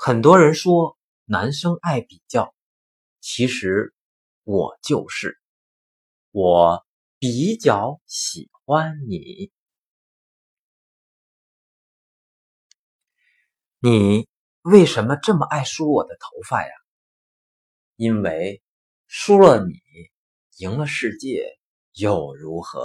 很多人说男生爱比较其实我就是我比较喜欢你。你为什么这么爱梳我的头发呀？因为输了你赢了世界又如何？